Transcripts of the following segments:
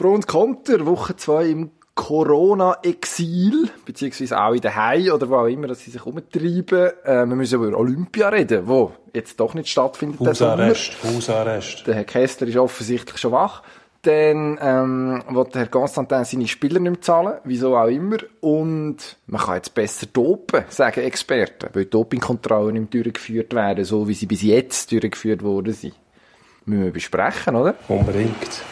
Pro und Konter, Woche 2 im Corona-Exil, beziehungsweise auch in der Hai oder wo auch immer, dass sie sich umtreiben. Äh, wir müssen über Olympia reden, wo jetzt doch nicht stattfindet. Hausarrest, Hausarrest. Der Herr Kessler ist offensichtlich schon wach. Dann ähm, will der Herr Constantin seine Spieler nicht mehr zahlen, wieso auch immer. Und man kann jetzt besser dopen, sagen Experten, weil Dopingkontrollen nicht mehr durchgeführt werden, so wie sie bis jetzt durchgeführt worden sind. Müssen wir besprechen, oder? Unbedingt.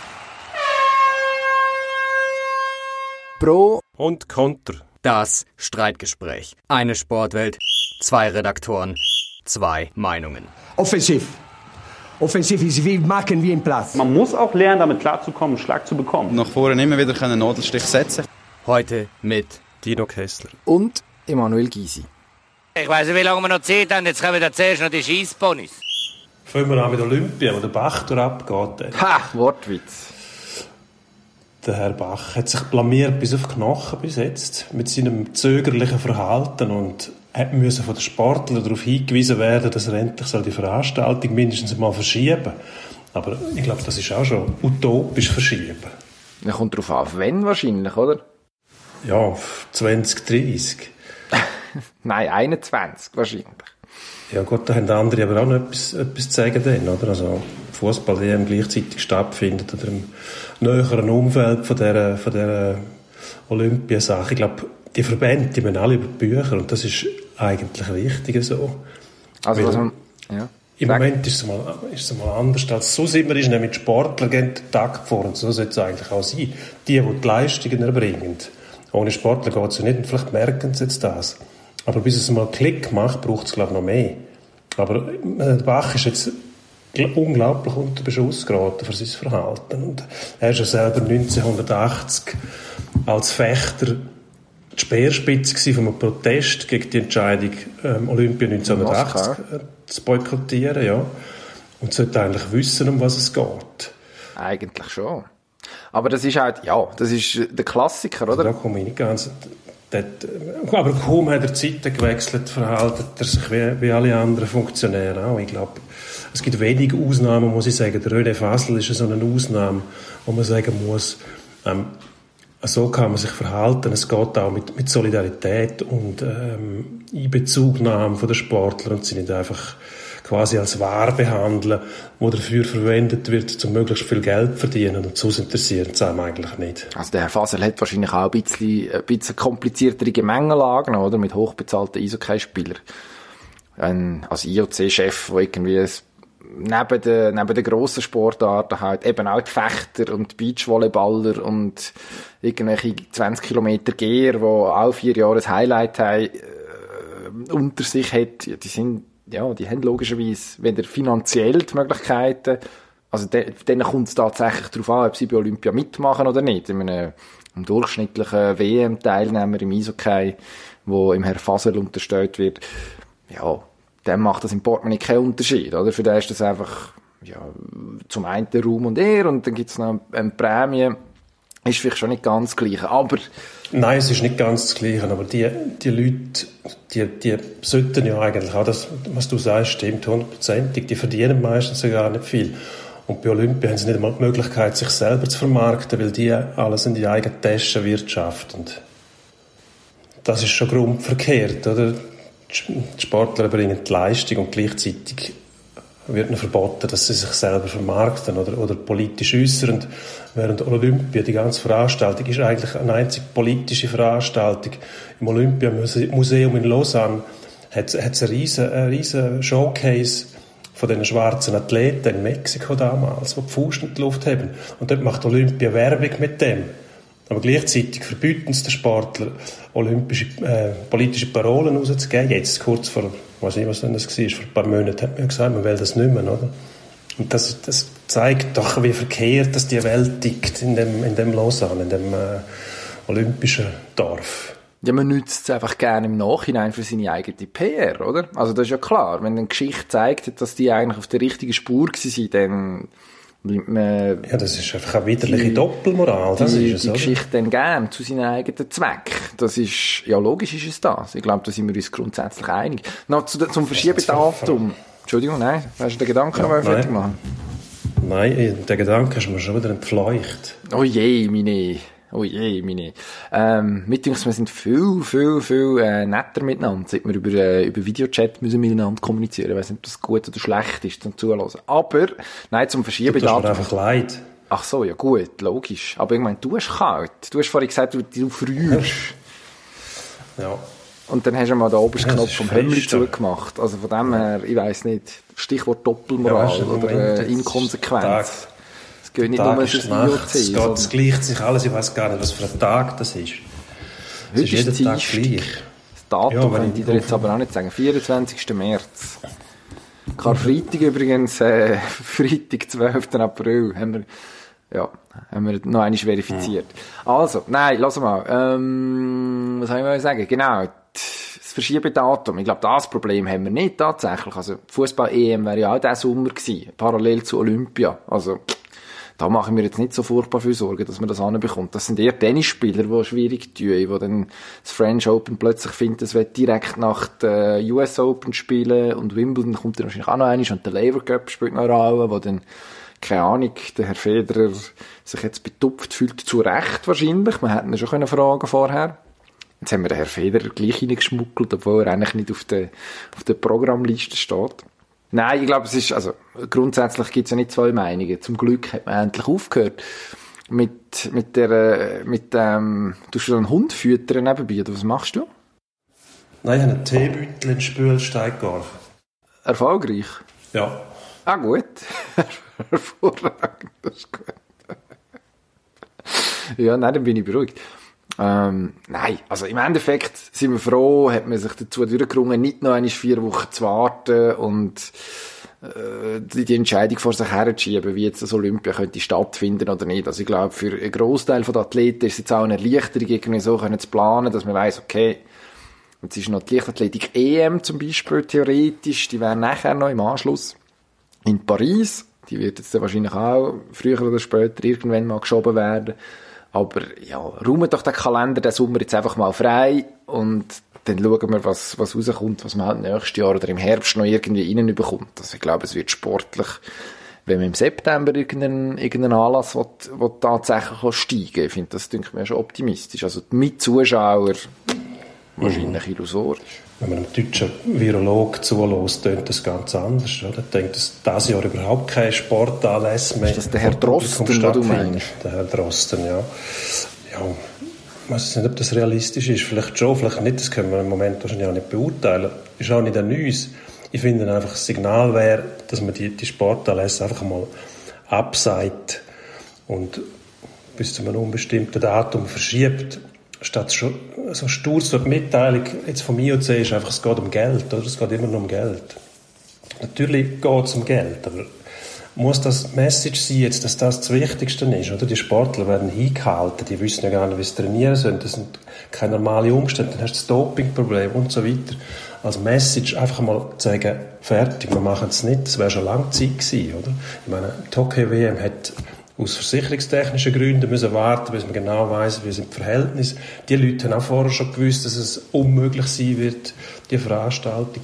Pro und Konter. Das Streitgespräch. Eine Sportwelt, zwei Redaktoren, zwei Meinungen. Offensiv. Offensiv ist wie machen wie im Platz. Man muss auch lernen, damit klarzukommen, einen Schlag zu bekommen. Nach vorne immer wieder einen Nadelstich setzen. Heute mit Dino Kessler und Emanuel Gysi. Ich weiß nicht, wie lange wir noch Zeit haben. Jetzt kommen wir zuerst noch die Schießponys. Fangen wir an mit Olympia, wo der Bach abgeht. Ha, Wortwitz. Der Herr Bach hat sich blamiert bis auf die Knochen bis jetzt mit seinem zögerlichen Verhalten und hat müssen von den Sportlern darauf hingewiesen werden, dass er endlich die Veranstaltung mindestens mal verschieben Aber ich glaube, das ist auch schon utopisch verschieben. Er kommt darauf an, wenn wahrscheinlich, oder? Ja, auf 2030. Nein, 21 wahrscheinlich. Ja gut, da haben andere aber auch noch etwas, etwas zu sagen dann, oder? Also Fußball WM gleichzeitig stattfindet oder im näheren Umfeld von dieser, von dieser Olympiasache. Ich glaube, die Verbände, die müssen alle über die Bücher und das ist eigentlich richtig so. Also man, ja. Im Moment ist es, mal, ist es mal anders als so sind wir, ist nämlich Sportler gehen den Tag vor und so sollte es eigentlich auch sein. Die, die die Leistungen erbringen. Ohne Sportler geht es ja nicht und vielleicht merken sie jetzt das. Aber bis es mal Klick macht, braucht es glaube ich noch mehr. Aber äh, Bach ist jetzt unglaublich unter Beschuss geraten für sein Verhalten. Und er ist ja selber 1980 als Fechter die Speerspitze von einem Protest gegen die Entscheidung, ähm, Olympia 1980 äh, zu boykottieren, ja. Und sollte eigentlich wissen, um was es geht. Eigentlich schon. Aber das ist halt, ja, das ist der Klassiker, oder? Da komme ich nicht ganz. Dort, aber kaum hat er die Zeiten gewechselt, verhält er sich wie, wie alle anderen Funktionäre auch. Ich glaube, es gibt wenige Ausnahmen, muss ich sagen. Der René Fassel ist so eine Ausnahme, wo man sagen muss, ähm, so kann man sich verhalten. Es geht auch mit, mit Solidarität und ähm, Einbezugnahme von den Sportlern und sie nicht einfach quasi als Ware behandeln, wo dafür verwendet wird, um möglichst viel Geld zu verdienen. Und so interessiert es einem eigentlich nicht. Also der Herr Fasel hat wahrscheinlich auch ein bisschen, ein bisschen kompliziertere Gemengenlagen, oder? Mit hochbezahlten Eishockey-Spielern. Ein, als IOC-Chef, der irgendwie neben den, neben den grossen Sportarten halt eben auch die Fechter und die Beachvolleyballer und irgendwelche 20 Kilometer Geher, die auch vier Jahre ein Highlight haben, äh, unter sich hat, die sind, ja, die haben logischerweise weder finanziell die Möglichkeiten, also de, denen kommt es tatsächlich darauf an, ob sie bei Olympia mitmachen oder nicht. In einem, durchschnittlichen WM-Teilnehmer im Eishockey, wo im Herr Fasel unterstellt wird, ja, dann macht das im Portemonnaie keinen Unterschied, oder? Für den ist das einfach, ja, zum einen der Raum und er und dann gibt es noch eine Prämie. Ist vielleicht schon nicht ganz das Gleiche, aber... Nein, es ist nicht ganz das Gleiche, aber die, die Leute, die, die sollten ja eigentlich auch, das, was du sagst, stimmt hundertprozentig, die verdienen meistens gar nicht viel. Und bei Olympia haben sie nicht einmal die Möglichkeit, sich selber zu vermarkten, weil die alles in die eigenen Taschen wirtschaften. Das ist schon grundverkehrt, oder? Die Sportler bringen die Leistung und gleichzeitig wird ihnen verboten, dass sie sich selber vermarkten oder, oder politisch äußern. Während Olympia, die ganze Veranstaltung, ist eigentlich eine einzige politische Veranstaltung. Im Olympiamuseum in Lausanne hat es einen riesen, einen riesen Showcase von den schwarzen Athleten in Mexiko damals, die die Fuß in die Luft haben. Und dort macht Olympia Werbung mit dem. Aber gleichzeitig verbieten es den Sportler, olympische, äh, politische Parolen rauszugeben. Jetzt, kurz vor, weiß nicht, was das war, vor ein paar Monaten hat man gesagt, man will das nicht mehr, oder? Und das, das zeigt doch, wie verkehrt dass die Welt tickt in dem, in dem Lausanne, in dem äh, olympischen Dorf. Ja, man nützt es einfach gerne im Nachhinein für seine eigene PR, oder? Also das ist ja klar, wenn eine Geschichte zeigt, dass die eigentlich auf der richtigen Spur waren, dann man ja, das ist einfach eine widerliche Doppelmoral. Das die, ist es, die Geschichte dann gern zu seinen eigenen Zweck. Das ist, ja, logisch ist es das. Ich glaube, da sind wir uns grundsätzlich einig. Noch zu, zum Verschiebedatum. Entschuldigung, nein, hast du den Gedanken ja, fertig machen? Nein, der Gedanke ist mir schon wieder entfleucht. Oh je, meine. Oh je, meine. Ähm, mit wir sind viel, viel, viel äh, netter miteinander, seit wir über, äh, über Videochat müssen miteinander kommunizieren. Ich weiß nicht, ob das gut oder schlecht ist zum Zuhören. Aber, nein, zum Verschieben Du tust mir einfach leid. Ach so, ja gut, logisch. Aber ich meine, du hast kalt. Du hast vorhin gesagt, du, du frierst. Ja. Und dann hast du mal den obersten Ja, Knopf vom ja. zugemacht. Also von dem her, ich weiss nicht, Stichwort Ja, Doppelmoral weißt du, oder äh, Inkonsequenz. Geht nicht Tag nur ist Nacht, IOC, es, geht, es gleicht sich alles, ich weiß gar nicht, was für ein Tag das ist. Es ist jeden Tag gleich. Das Datum Ja, könnte ich dir jetzt aber auch nicht sagen. 24. März. Karfreitag übrigens, äh, Freitag, 12. April, haben wir, ja, haben wir noch einmal verifiziert. Also, nein, lass mal, ähm, was soll ich mal sagen? Genau, das Verschiebedatum. Ich glaube, das Problem haben wir nicht tatsächlich. Also, Fußball-EM wäre ja auch diesen Sommer gewesen, parallel zu Olympia. Also, da machen wir jetzt nicht so furchtbar viel Sorgen, dass man das anbekommt. Das sind eher Tennisspieler, die schwierig tun, die dann das French Open plötzlich finden, es wird direkt nach der US Open spielen und Wimbledon kommt dann wahrscheinlich auch noch eins und der Labour Cup spielt noch eine Rolle, wo dann keine Ahnung, der Herr Federer sich jetzt betupft fühlt, zu Recht wahrscheinlich. Man hätte ihn schon können fragen vorher. Jetzt haben wir den Herr Federer gleich reingeschmuggelt, obwohl er eigentlich nicht auf der, auf der Programmliste steht. Nein, ich glaube, es ist, also, grundsätzlich gibt es ja nicht zwei Meinungen. Zum Glück hat man endlich aufgehört. Mit, mit der, mit dem, du schon einen Hund füttern nebenbei, oder was machst du? Nein, ich habe einen Teebeutel in den Spülsteig geworfen. Erfolgreich? Ja. Ah, gut. Hervorragend, das ist gut. ja, nein, dann bin ich beruhigt. Ähm, nein, also im Endeffekt sind wir froh, hat man sich dazu durchgerungen, nicht noch einmal vier Wochen zu warten und äh, die, Entscheidung vor sich herzuschieben, wie jetzt das Olympia könnte stattfinden oder nicht. Also ich glaube, für einen Großteil der Athleten ist es jetzt auch eine Erleichterung, irgendwie so können zu planen, dass man weiß, okay, jetzt ist noch die Leichtathletik EM zum Beispiel theoretisch, die wäre nachher noch im Anschluss in Paris. Die wird jetzt wahrscheinlich auch früher oder später irgendwann mal geschoben werden. Aber ja, räumen doch den Kalender den Sommer jetzt einfach mal frei und dann schauen wir, was, was rauskommt, was man halt nächstes Jahr oder im Herbst noch irgendwie reinbekommt. Also ich glaube, es wird sportlich, wenn man im September irgendeinen, irgendeinen Anlass will, will tatsächlich steigen will. Ich finde, das denke mir schon optimistisch. Also mit Zuschauer wahrscheinlich illusorisch. Wenn man einem deutschen Virolog zulässt, tönt das ganz anders. Oder? Ich denke, dass dieses Jahr überhaupt keine Sportanlässe mehr Ist das der Herr Drosten, den du meinst? Der Herr Drosten, ja. Ja, ich weiß nicht, ob das realistisch ist. Vielleicht schon, vielleicht nicht. Das können wir im Moment wahrscheinlich auch nicht beurteilen. Ist auch nicht an uns. Ich finde einfach, das Signal wäre, dass man die, die Sportanlässe einfach mal abseit und bis zu einem unbestimmten Datum verschiebt. Statt so stur so die Mitteilung jetzt vom IOC ist einfach, es geht um Geld, oder? Es geht immer nur um Geld. Natürlich geht es um Geld, aber muss das Message sein, jetzt, dass das das Wichtigste ist, oder? Die Sportler werden hingehalten, die wissen ja gar nicht, wie sie trainieren sollen, das sind keine normalen Umstände, dann hast du das Dopingproblem und so weiter. Als Message einfach mal sagen, fertig, wir machen es nicht, das wäre schon lange Zeit gewesen, oder? Ich meine, die Hockey-WM hat aus versicherungstechnischen Gründen müssen warten, bis man genau weiß, wie sind die Verhältnisse. Die Leute haben auch vorher schon gewusst, dass es unmöglich sein wird, die Veranstaltung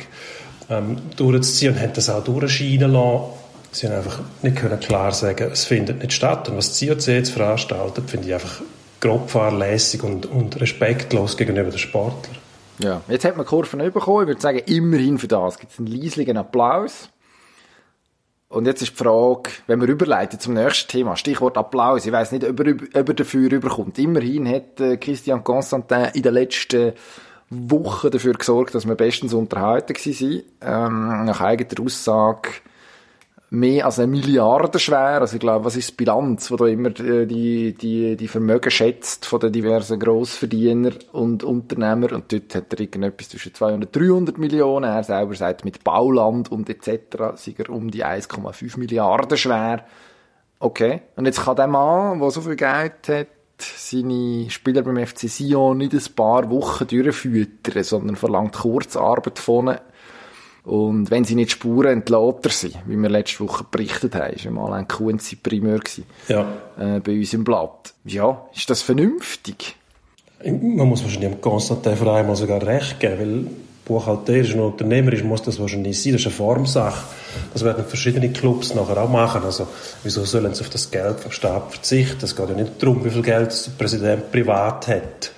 ähm, durchzuziehen und haben das auch durchscheinen lassen. Sie haben einfach nicht können klar sagen, es findet nicht statt. Und was das IOC jetzt veranstaltet, finde ich einfach grob fahrlässig und, und respektlos gegenüber den Sportlern. Ja, jetzt hat man Kurven bekommen. Ich würde sagen, immerhin für das gibt es einen leislichen Applaus. Und jetzt ist die Frage, wenn wir überleiten zum nächsten Thema, Stichwort Applaus. Ich weiß nicht, ob er, ob er dafür überkommt. Immerhin hat äh, Christian Constantin in den letzten Wochen dafür gesorgt, dass wir bestens unterhalten waren. Ähm, nach eigener Aussage mehr als eine Milliarde schwer. Also ich glaube, was ist die Bilanz, wo da immer äh, die, die, die Vermögen schätzt von den diversen Grossverdiener und Unternehmer. Und dort hat er irgendetwas zwischen 200 und 300 Millionen. Er selber sagt, mit Bauland und etc. sind er um die 1,5 Milliarden schwer. Okay. Und jetzt kann der Mann, der so viel Geld hat, seine Spieler beim FC Sion nicht ein paar Wochen durchfüttern, sondern verlangt Kurzarbeit von ihnen. Und wenn sie nicht spuren, entlädt er sie, wie wir letzte Woche berichtet haben. War mal ein Kunzi Primär gewesen, Ja. äh, bei uns im Blatt. Ja, ist das vernünftig? Man muss wahrscheinlich dem Konstantin vor allem sogar recht geben, weil buchhalterisch und unternehmerisch muss das wahrscheinlich sein. Das ist eine Formsache. Das werden verschiedene Clubs nachher auch machen. Also, wieso sollen sie auf das Geld vom Staat verzichten? Es geht ja nicht darum, wie viel Geld der Präsident privat hat.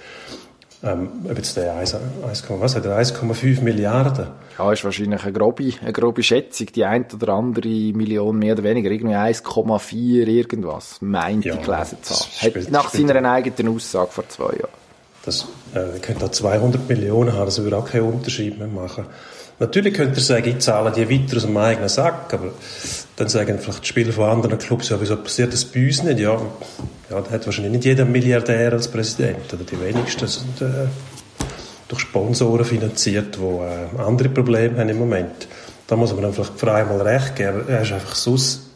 Ähm, ob jetzt der 1, 1, was hat er? 1,5 Milliarden. Ja, ist wahrscheinlich eine grobe, eine grobe Schätzung. Die eine oder andere Million mehr oder weniger. Irgendwie 1,4 irgendwas. Meint Ja, die gelesen zu haben. nach spielt- seiner eigenen Aussage vor zwei Jahren. Das äh, könnte auch 200 Millionen haben, das würde auch keinen Unterschied mehr machen. Natürlich könnte er sagen, ich zahle die weiter aus dem eigenen Sack, aber dann sagen vielleicht die Spieler von anderen Clubs, ja, wieso passiert das bei uns nicht? Ja, ja da hat wahrscheinlich nicht jeder Milliardär als Präsident, oder die wenigsten sind äh, durch Sponsoren finanziert, die äh, andere Probleme haben im Moment. Da muss man dann vielleicht frei mal recht geben. Er ist einfach sonst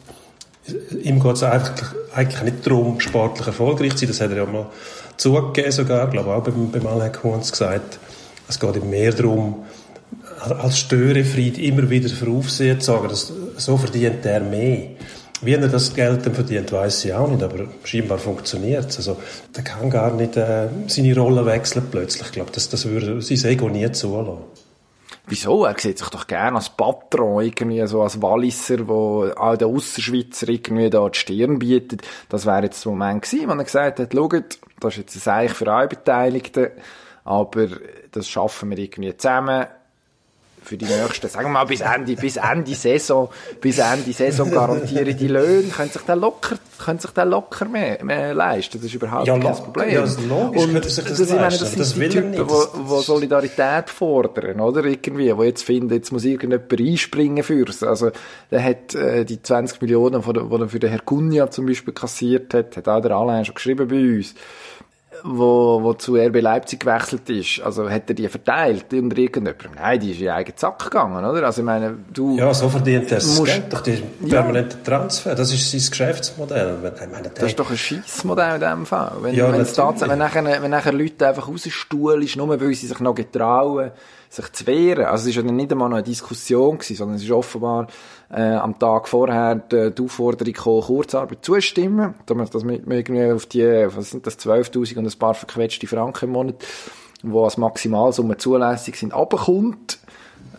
ihm geht es eigentlich, eigentlich nicht darum, sportlich erfolgreich zu sein. Das hat er ja mal zugegeben sogar, ich glaube auch beim, beim Alain Kunz gesagt. Es geht ihm mehr darum, als Störefried immer wieder für Aufsehen zu sagen, dass, so verdient er mehr. Wie er das Geld dann verdient, weiß ich auch nicht, aber scheinbar funktioniert es. Also, der kann gar nicht äh, seine Rolle wechseln plötzlich. Ich glaube, das, das würde sein Ego nie zulassen. Wieso? Er sieht sich doch gerne als Patron, irgendwie so als Walliser, wo all den Ausserschweizer irgendwie da die Stirn bietet. Das wäre jetzt der Moment gewesen, wo er gesagt hat, schaut, das ist jetzt ein Seich für alle Beteiligten, aber das schaffen wir irgendwie zusammen. Für die nächsten, sagen wir mal, bis Ende, bis Ende Saison, bis Ende Saison garantiere die Löhne, können sich dann locker, können sich dann locker mehr, mehr leisten. Das ist überhaupt Ja, kein Problem. ja, das ist logisch, Und sich das ich meine, das das sind will die Typen, Das- wo Solidarität fordern, oder? Irgendwie, wo jetzt finden, jetzt muss irgendjemand einspringen für's. Also, der hat, äh, die 20 Millionen, die er für den Herr Gunja zum Beispiel kassiert hat, hat auch der Alain schon geschrieben bei uns, wo, wo zu RB Leipzig gewechselt ist. Also, hat er die verteilt unter irgendjemandem? Nein, die ist in den eigenen Zack gegangen, oder? Also, ich meine, du, Ja, so verdient er das Geld durch die permanenten Transfer. Das ist sein Geschäftsmodell. Ich meine, Das ist doch ein Scheissmodell in dem Fall. Wenn, Ja, wenn, wenn, nachher, wenn nachher Leute einfach rausstuhlen, ist nur weil sie sich noch getrauen, sich zu wehren. Also es ist ja nicht einmal noch eine Diskussion gewesen, sondern es ist offenbar äh, am Tag vorher die, die Aufforderung gekommen, Kurzarbeit zuzustimmen, damit dass man irgendwie auf die, was sind das, 12'000 und ein paar verquetschte Franken im Monat, wo als Maximalsumme zulässig sind, abkommt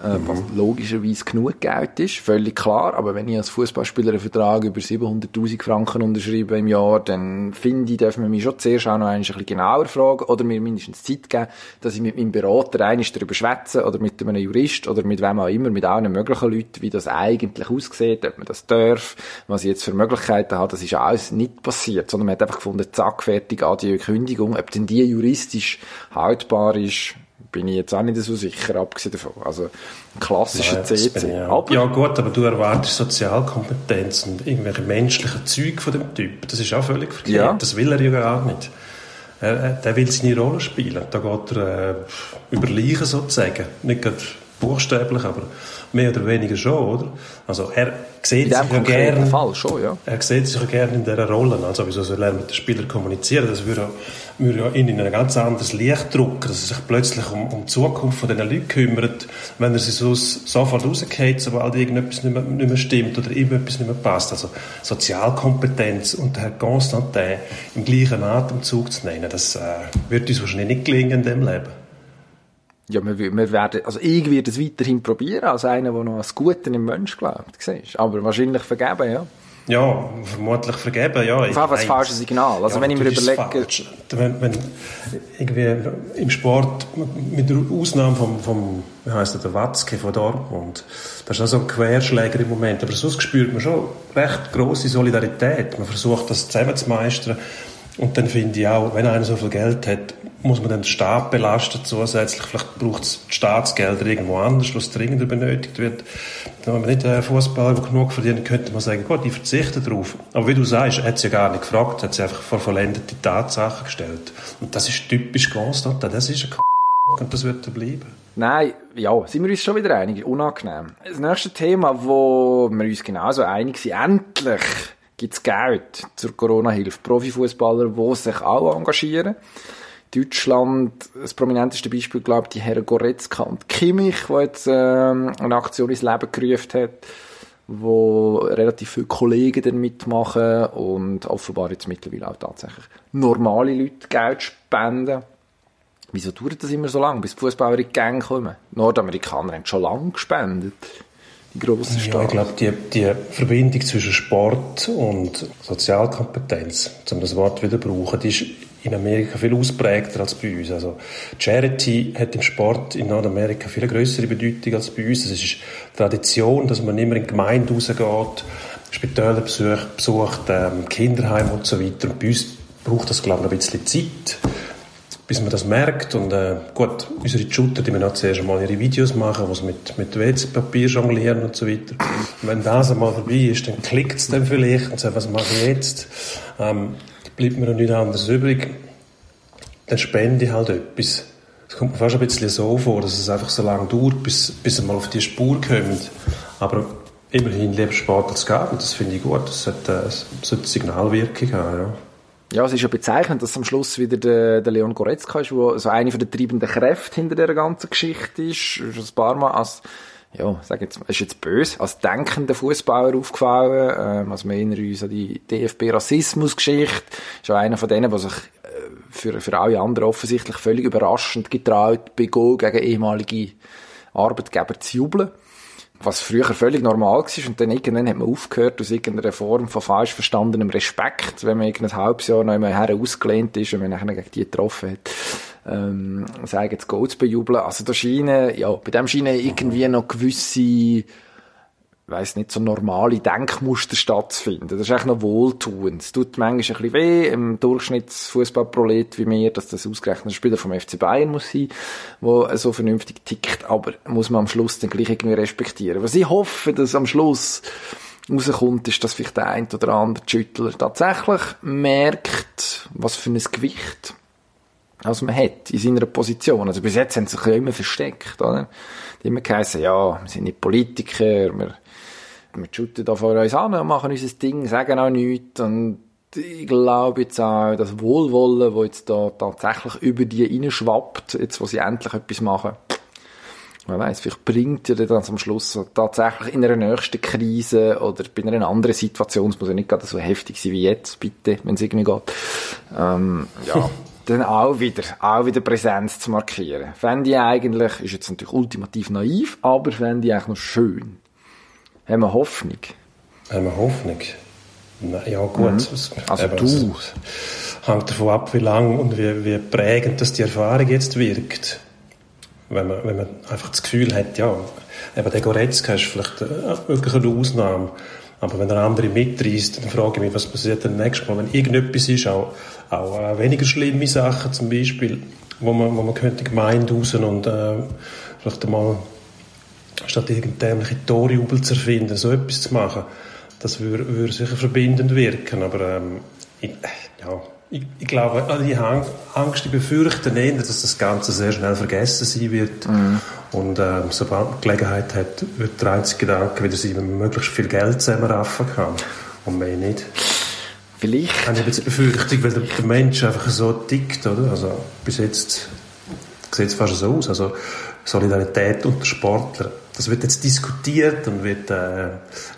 äh, was logischerweise genug Geld ist, völlig klar. Aber wenn ich als Fußballspieler einen Vertrag über 700.000 Franken unterschreibe im Jahr, dann finde ich, dürfen wir mich schon zuerst auch noch ein bisschen genauer fragen oder mir mindestens Zeit geben, dass ich mit meinem Berater einmal darüber schwätze oder mit einem Jurist oder mit wem auch immer, mit allen möglichen Leuten, wie das eigentlich aussieht, ob man das darf, was ich jetzt für Möglichkeiten habe. Das ist alles nicht passiert, sondern man hat einfach gefunden, zack, fertig, adieu, Kündigung. Ob denn die juristisch haltbar ist, bin ich jetzt auch nicht so sicher, abgesehen davon. Also, ein klassischer Ja, CC. Aber, ja gut, aber du erwartest Sozialkompetenz und irgendwelche menschlichen Züge von dem Typ. Das ist auch völlig verkehrt. Ja. Das will er ja gar nicht. Er, er, der will seine Rolle spielen. Da geht er äh, über Leichen sozusagen. Nicht gerade buchstäblich, aber mehr oder weniger schon, oder? Also er sieht sich ja gerne Fall schon, ja. er sieht sich ja gerne in dieser Rolle. Also, wieso soll er mit den Spielern kommunizieren? Das würde, würde ja in ein ganz anderes Licht drücken, dass er sich plötzlich um, um die Zukunft von diesen Leuten kümmert, wenn er sie so, sofort rausgeht, sobald irgendetwas nicht mehr, nicht mehr stimmt oder ihm etwas nicht mehr passt. Also, Sozialkompetenz und Herr Constantin im gleichen Atemzug zu nennen, das äh, wird uns wahrscheinlich nicht gelingen in diesem Leben. Ja, wir, wir werden, also ich werde es weiterhin probieren, als einer, der noch das Gute im Mensch glaubt, siehst. Aber wahrscheinlich vergeben, ja. Ja, vermutlich vergeben, ja. Auf jeden Fall das falsche Signal. Also wenn ich mir überlege-. Wenn, wenn irgendwie im Sport, mit der Ausnahme vom, vom wie heisst der, der Watzke von Dortmund, das ist auch so ein Querschläger im Moment, aber sonst spürt man schon recht grosse Solidarität. Man versucht das zusammen zu meistern. Und dann finde ich auch, wenn einer so viel Geld hat, muss man den Staat belasten zusätzlich. Vielleicht braucht es Staatsgelder irgendwo anders, was dringender benötigt wird. Wenn man nicht einen Fußballer der genug verdient, könnte man sagen, gut, ich verzichte darauf. Aber wie du sagst, er hat sie ja gar nicht gefragt, hat sie einfach vor vollendete Tatsachen gestellt. Und das ist typisch Constantin, das ist ein K und das wird er bleiben. Nein, ja, sind wir uns schon wieder einig. Unangenehm. Das nächste Thema, wo wir uns genauso einig sind, endlich gibt es Geld zur Corona-Hilfe. Profifußballer, die sich auch engagieren. Deutschland, das prominenteste Beispiel, glaube ich, die Herren Goretzka und Kimmich, die jetzt ähm, eine Aktion ins Leben gerufen hat, wo relativ viele Kollegen dann mitmachen und offenbar jetzt mittlerweile auch tatsächlich normale Leute Geld spenden. Wieso dauert das immer so lange, bis die Fußballer in die Gang kommen? Die Nordamerikaner haben schon lange gespendet. Die grossen Ja, Stars. ich glaube, die, die Verbindung zwischen Sport und Sozialkompetenz, um das Wort wieder zu brauchen, die ist in Amerika viel ausprägter als bei uns. Also Charity hat im Sport in Nordamerika viel größere Bedeutung als bei uns. Es ist Tradition, dass man immer in die Gemeinde rausgeht, Spitäler besucht, besucht ähm, Kinderheim und so weiter. Und bei uns braucht das, glaube ich, ein bisschen Zeit bis man das merkt. Und äh, gut, unsere Shooter, die auch zuerst einmal ihre Videos machen, wo sie mit, mit WC-Papier jonglieren und so weiter. Und wenn das einmal vorbei ist, dann klickt es dann vielleicht und sagt, was mache ich jetzt? Ähm, bleibt mir noch nichts anderes übrig. Dann spende ich halt etwas. Es kommt mir fast ein bisschen so vor, dass es einfach so lange dauert, bis, bis mal auf die Spur kommt. Aber immerhin lieber Sport als Garten, das finde ich gut. Das sollte, äh, das sollte Signalwirkung haben, ja. Ja, es ist ja bezeichnend, dass am Schluss wieder der, der Leon Goretzka ist, der so eine der treibenden Kräfte hinter dieser ganzen Geschichte ist. Ist ein paar Mal als, ja, sag jetzt, ist jetzt böse, als denkender Fußballer aufgefallen. Ähm, also wir erinnern uns an die DFB-Rassismus-Geschichte. Ist ja einer von denen, der sich äh, für, für alle anderen offensichtlich völlig überraschend getraut, bei Goal gegen ehemalige Arbeitgeber zu jubeln was früher völlig normal war und dann irgendwann hat man aufgehört aus irgendeiner Form von falsch verstandenem Respekt, wenn man irgendein halbes Jahr noch einmal her ausgelehnt ist und man nachher gegen die getroffen hat, ähm, sagen, jetzt Goal zu bejubeln. Also da scheinen, ja, bei dem scheinen irgendwie noch gewisse weiss nicht, so normale Denkmuster stattfinden. Das ist eigentlich noch wohltuend. Es tut manchmal ein bisschen weh, im Durchschnittsfußballprolet wie mir, dass das ausgerechnet ein Spieler vom FC Bayern muss sein, der so vernünftig tickt, aber muss man am Schluss dann gleich irgendwie respektieren. Was ich hoffe, dass am Schluss rauskommt, ist, dass vielleicht der ein oder andere Schüttler tatsächlich merkt, was für ein Gewicht als man hat in seiner Position. Also bis jetzt haben sie sich ja immer versteckt, oder? Die immer geheißen, ja, wir sind nicht Politiker, wir, wir shooten da vor uns an und machen unser Ding, sagen auch nichts. Und ich glaube jetzt auch, das Wohlwollen, das jetzt da tatsächlich über die reinschwappt, jetzt wo sie endlich etwas machen, man weiß, vielleicht bringt ihr dann am Schluss tatsächlich in einer nächsten Krise oder bei einer anderen Situation, es muss ja nicht gerade so heftig sein wie jetzt, bitte, wenn es irgendwie geht, ähm, ja, dann auch wieder, auch wieder Präsenz zu markieren. Fände ich eigentlich, ist jetzt natürlich ultimativ naiv, aber fände ich eigentlich noch schön. Haben wir Hoffnung? Haben wir Hoffnung? Na, ja, gut. Es- Also eben, du. es hängt davon ab, wie lang und wie, wie prägend das die Erfahrung jetzt wirkt. Wenn man, wenn man einfach das Gefühl hat, ja, eben der Goretzka ist vielleicht äh, wirklich eine Ausnahme. Aber wenn er andere mitreißt, dann frage ich mich, was passiert dann nächstes Mal, wenn irgendetwas ist, auch, auch äh, weniger schlimme Sachen zum Beispiel, wo man, wo man könnte Gemeinde raus und äh, vielleicht einmal statt irgendeine dämliche Torjubel zu erfinden, so etwas zu machen, das würde, würde sicher verbindend wirken. Aber ähm, ich, ja, ich, ich glaube, also die Hang- Angst, ich befürchte eher, dass das Ganze sehr schnell vergessen sein wird. Und ähm, sobald man Gelegenheit hat, wird der einzige Gedanke wieder sein, wenn man möglichst viel Geld zusammenraffen kann. Und mehr nicht. Vielleicht. Habe ich jetzt die Befürchtung, weil der, Mensch einfach so tickt, oder? Also bis jetzt sieht es fast so aus. Also Solidarität unter Sportlern. Das wird jetzt diskutiert und wird, äh,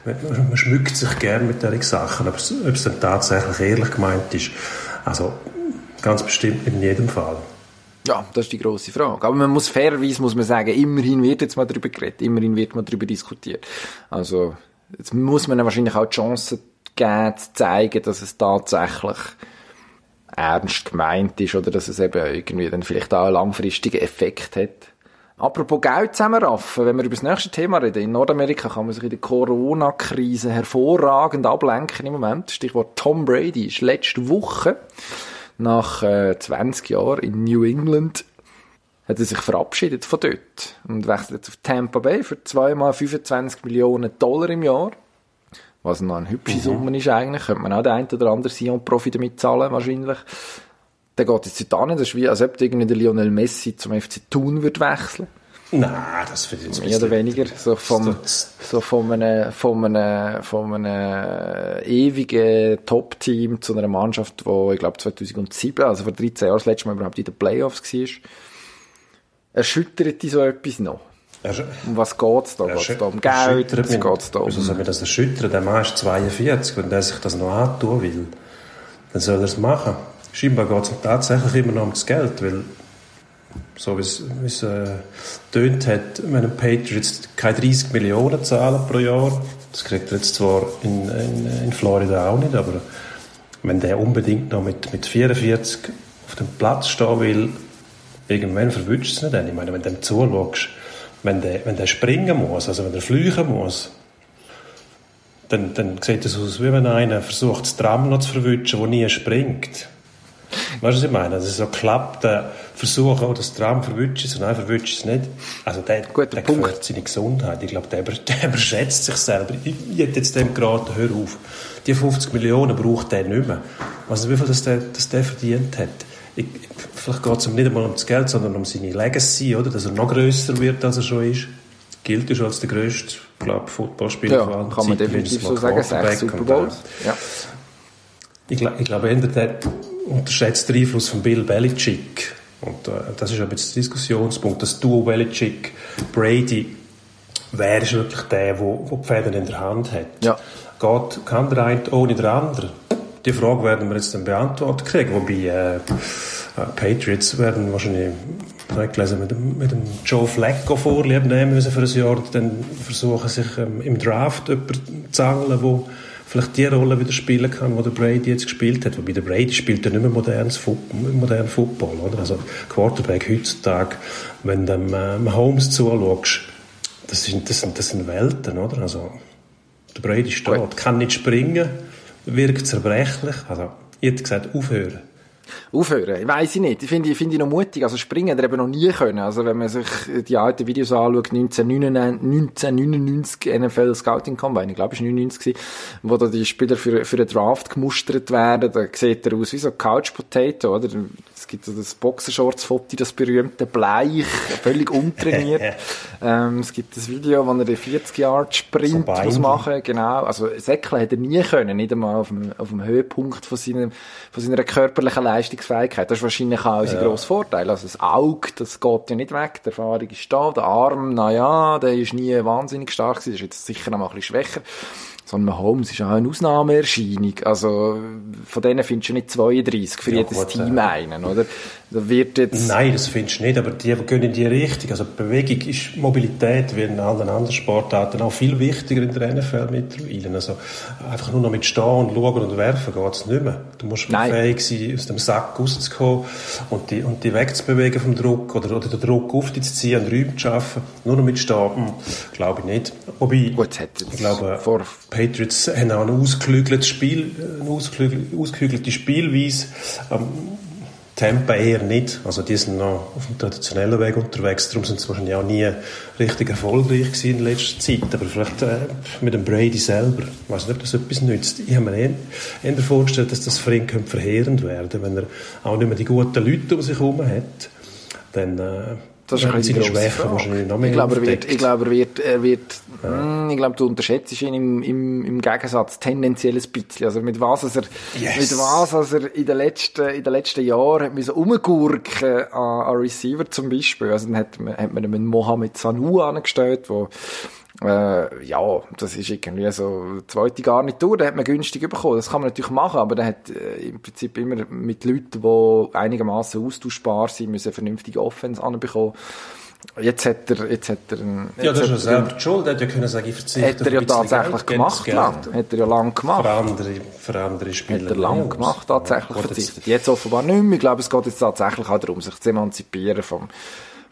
man, schmückt sich gern mit diesen Sachen, ob es, ob es dann tatsächlich ehrlich gemeint ist. Also ganz bestimmt in jedem Fall. Ja, das ist die grosse Frage. Aber man muss fairerweise muss man sagen, immerhin wird jetzt mal darüber geredet, immerhin wird mal darüber diskutiert. Also, jetzt muss man wahrscheinlich auch die Chance geben, zu zeigen, dass es tatsächlich ernst gemeint ist oder dass es eben irgendwie dann vielleicht auch einen langfristigen Effekt hat. Apropos Geld zusammenraffen, wenn wir über das nächste Thema reden, in Nordamerika kann man sich in der Corona-Krise hervorragend ablenken im Moment. Stichwort Tom Brady ist letzte Woche nach äh, 20 Jahren in New England hat er sich verabschiedet von dort und wechselt jetzt auf Tampa Bay für zweimal 25 Millionen Dollar im Jahr. Was noch eine hübsche Summe ist eigentlich. Könnte man auch den einen oder anderen Sion-Profi damit zahlen, wahrscheinlich. Dann geht es jetzt an, das ist wie, als ob irgendwie der Lionel Messi zum FC Thun wechseln. Nein, das finde ich jetzt Mehr oder weniger. So vom, so von einem, von einem, von einem ewigen Top-Team zu einer Mannschaft, die, ich glaube, 2007, also vor 13 Jahren, das letzte Mal überhaupt in den Playoffs war. Erschüttert dich so etwas noch? Um was geht's da? Geht's da um Geld? Mich- Geht's da um... Wieso soll mir das erschüttern? Der Mann ist 42, wenn der sich das noch antun will, dann soll er es machen. Scheinbar geht es tatsächlich immer noch um das Geld, weil so wie es, äh, tönt hat, wenn ein Patriots keine 30 Millionen zahlen pro Jahr, das kriegt er jetzt zwar in, in, in Florida auch nicht, aber wenn der unbedingt noch mit, mit 44 auf dem Platz stehen will, irgendwann verwünscht es nicht. Ich meine, wenn du dem zuschaust, wenn der, wenn der springen muss, also wenn der flüchen muss, dann, dann sieht es aus, wie wenn einer versucht, das Tram noch zu verwünschen, wo nie springt. Weißt du, was ich meine? Also so klappt der Versuch, auch das Tram verwünschen zu, nein, verwünscht es nicht. Also der, Guter der Punkt. gefährdet seine Gesundheit. Ich glaube, der, der überschätzt sich selber. Ich, hätte jetzt dem geraten, hör auf. Die 50 Millionen braucht der nicht mehr. Also wie viel das der, das der verdient hat. Ich, vielleicht geht es ihm nicht einmal um das Geld, sondern um seine Legacy, oder? Dass er noch grösser wird, als er schon ist. Gilt er schon als der grösste, glaube Footballspieler Ja, kann man definitiv so sagen. Sechs Super Bowls. äh, Ja. ich, glaube, ich glaube, eher der unterschätzt den Einfluss von Bill Belichick. Und äh, das ist aber jetzt der Diskussionspunkt. Das Duo Belichick-Brady, wer ist wirklich der, der, der die Fäden in der Hand hat? Ja. Geht, kann der eine ohne den anderen? Die Frage werden wir jetzt dann beantwortet kriegen. Wobei äh, äh, Patriots werden wahrscheinlich, gelesen, mit dem, mit dem Joe Flacco Vorlieb nehmen müssen für ein Jahr. Dann versuchen sich ähm, im Draft jemanden zu angeln, wo vielleicht die Rolle wieder spielen kann, die der Brady jetzt gespielt hat. Wobei der Brady spielt ja nicht mehr modernes Football, modernen Football, oder? Also Quarterback heutzutage, wenn du dem äh, Mahomes zuschaust, das sind, das sind, das sind Welten, oder? Also der Brady steht, kann nicht springen, wirkt zerbrechlich. Also ich hätte gesagt, aufhören. Aufhören? Ich weiss ich nicht. Ich finde, ich finde noch mutig. Also springen hat er eben noch nie können. Also wenn man sich die alten Videos anschaut, 1999, 1999 NFL Scouting Combine, ich glaube, es war 99 gewesen, wo da die Spieler für, für den Draft gemustert werden, da sieht er aus wie so Couch Potato, oder? Es gibt so das Boxershorts-Foto, das berühmte Bleich, völlig untrainiert. ähm, es gibt das Video, wo er den 40 Yard Sprint So muss machen genau. Also Säckle hat er nie können, nicht einmal auf dem, auf dem Höhepunkt von, seinem, von seiner körperlichen Leistungsfähigkeit. Das ist wahrscheinlich auch unser grosser Vorteil. Also das Auge, das geht ja nicht weg, die Erfahrung ist da, der Arm, na ja, der ist nie wahnsinnig stark gewesen, der ist jetzt sicher noch mal ein bisschen schwächer. So ein Mahomes ist auch eine Ausnahmeerscheinung. Also, von denen findest du nicht 32 für Ja, jedes gut, Team äh, einen, oder? Da wird jetzt, Nein, das findest du nicht, aber die gehen in die Richtung. Also Bewegung ist Mobilität, wie in allen anderen Sportarten, auch viel wichtiger in der NFL mittlerweile. Also einfach nur noch mit Stehen und Schauen und Werfen geht es nicht mehr. Du musst Nein. fähig sein, aus dem Sack rauszukommen und die, und die wegzubewegen vom Druck oder, oder den Druck auf dich zu ziehen und Räume zu schaffen. Nur noch mit Stehen, hm, glaube ich nicht. Wobei, Gut, hat ich glaube, vor- Patriots haben auch ein ausgeklügeltes Spiel, eine ausgeklügelte, Spielweise. Ähm, Tampa eher nicht. Also die sind noch auf dem traditionellen Weg unterwegs. Darum sind sie wahrscheinlich auch nie richtig erfolgreich gewesen in letzter Zeit. Aber vielleicht äh, mit dem Brady selber. Ich weiß nicht, ob das etwas nützt. Ich habe mir eher, eher vorgestellt, dass das für ihn könnte verheerend werden wenn er auch nicht mehr die guten Leute um sich herum hat. Dann äh, Das ist ein werden bisschen seine Schwächen wahrscheinlich noch mehr Ich glaube, er wird, ich glaube, er wird, er wird, hm, ich glaube, du unterschätzt ihn im, im, im Gegensatz tendenziell ein bisschen. Also mit was, als er, Yes. mit was, als er in den letzten, in den letzten Jahren hat müssen umgurken an, an Receiver zum Beispiel. Also dann hat man, hat man einen Mohamed Sanu angestellt, wo, äh, ja, das ist irgendwie so eine zweite Garnitur, den hat man günstig bekommen. Das kann man natürlich machen, aber der hat äh, im Prinzip immer mit Leuten, die einigermaßen austauschbar sind, müssen vernünftige Offense anbekommen. Jetzt hat er, jetzt hat er, einen, Ja, jetzt das ist ja er, selber die schuld. Er hätte ja können sagen, ich verzichte hat er ja tatsächlich Geld, gemacht, Geld, lang. Hat er ja lang gemacht. Für andere, für andere Spieler. Hat er lang gemacht, tatsächlich jetzt- verzichtet. Jetzt offenbar nicht mehr. Ich glaube, es geht jetzt tatsächlich auch darum, sich zu emanzipieren vom,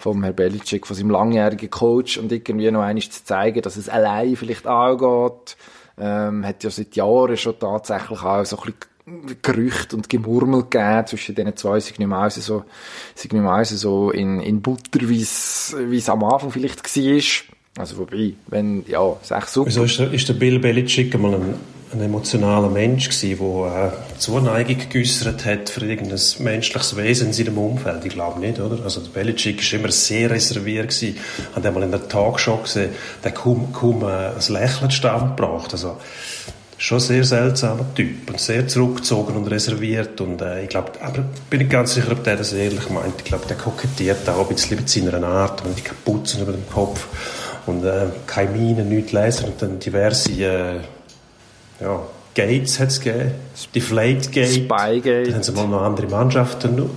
vom Herrn Belichick, von seinem langjährigen Coach und irgendwie noch einmal zu zeigen, dass es allein vielleicht auch geht. Ähm, hat ja seit Jahren schon tatsächlich auch so ein bisschen Gerüchte und Gemurmel gegeben zwischen diesen zwei, alles so, mehr so in, in Butter, wie es, am Anfang vielleicht war. Also, wobei, wenn, ja, echt super. Wieso ist der, ist der Bill Belichick einmal ein, ein emotionaler Mensch gewesen, der äh, Zuneigung geäussert hat für irgendein menschliches Wesen in seinem Umfeld? Ich glaube nicht, oder? Also der Belichick ist immer sehr reserviert gewesen. Hat einmal in der Talkshow gesehen, der kaum, kaum äh, ein Lächeln stand gebracht. Also schon ein sehr seltsamer Typ und sehr zurückgezogen und reserviert und äh, ich glaube, aber bin nicht ganz sicher, ob der das ehrlich meint. Ich glaube, der kokettiert auch ein bisschen mit seiner Art, mit die Kapuzen über dem Kopf und äh, keine Miene, nichts lesen und dann diverse äh, ja, Gates hat es gegeben, Deflate Gate. Spygate. Dann haben sie mal noch andere Mannschaften